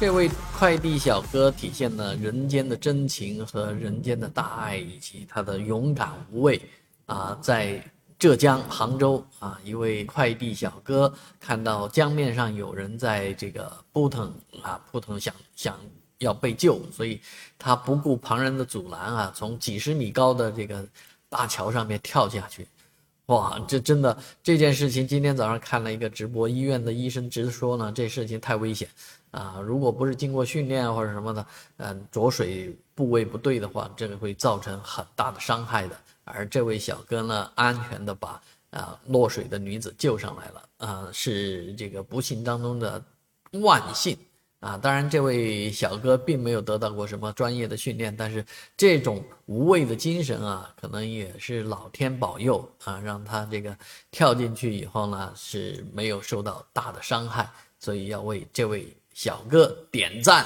这位快递小哥体现了人间的真情和人间的大爱，以及他的勇敢无畏啊！在浙江杭州啊，一位快递小哥看到江面上有人在这个扑腾啊扑腾，想想要被救，所以他不顾旁人的阻拦啊，从几十米高的这个大桥上面跳下去。哇，这真的这件事情，今天早上看了一个直播，医院的医生直说呢，这事情太危险啊！如果不是经过训练或者什么的，嗯，着水部位不对的话，这个会造成很大的伤害的。而这位小哥呢，安全的把啊落水的女子救上来了，啊，是这个不幸当中的万幸。啊，当然，这位小哥并没有得到过什么专业的训练，但是这种无畏的精神啊，可能也是老天保佑啊，让他这个跳进去以后呢，是没有受到大的伤害，所以要为这位小哥点赞。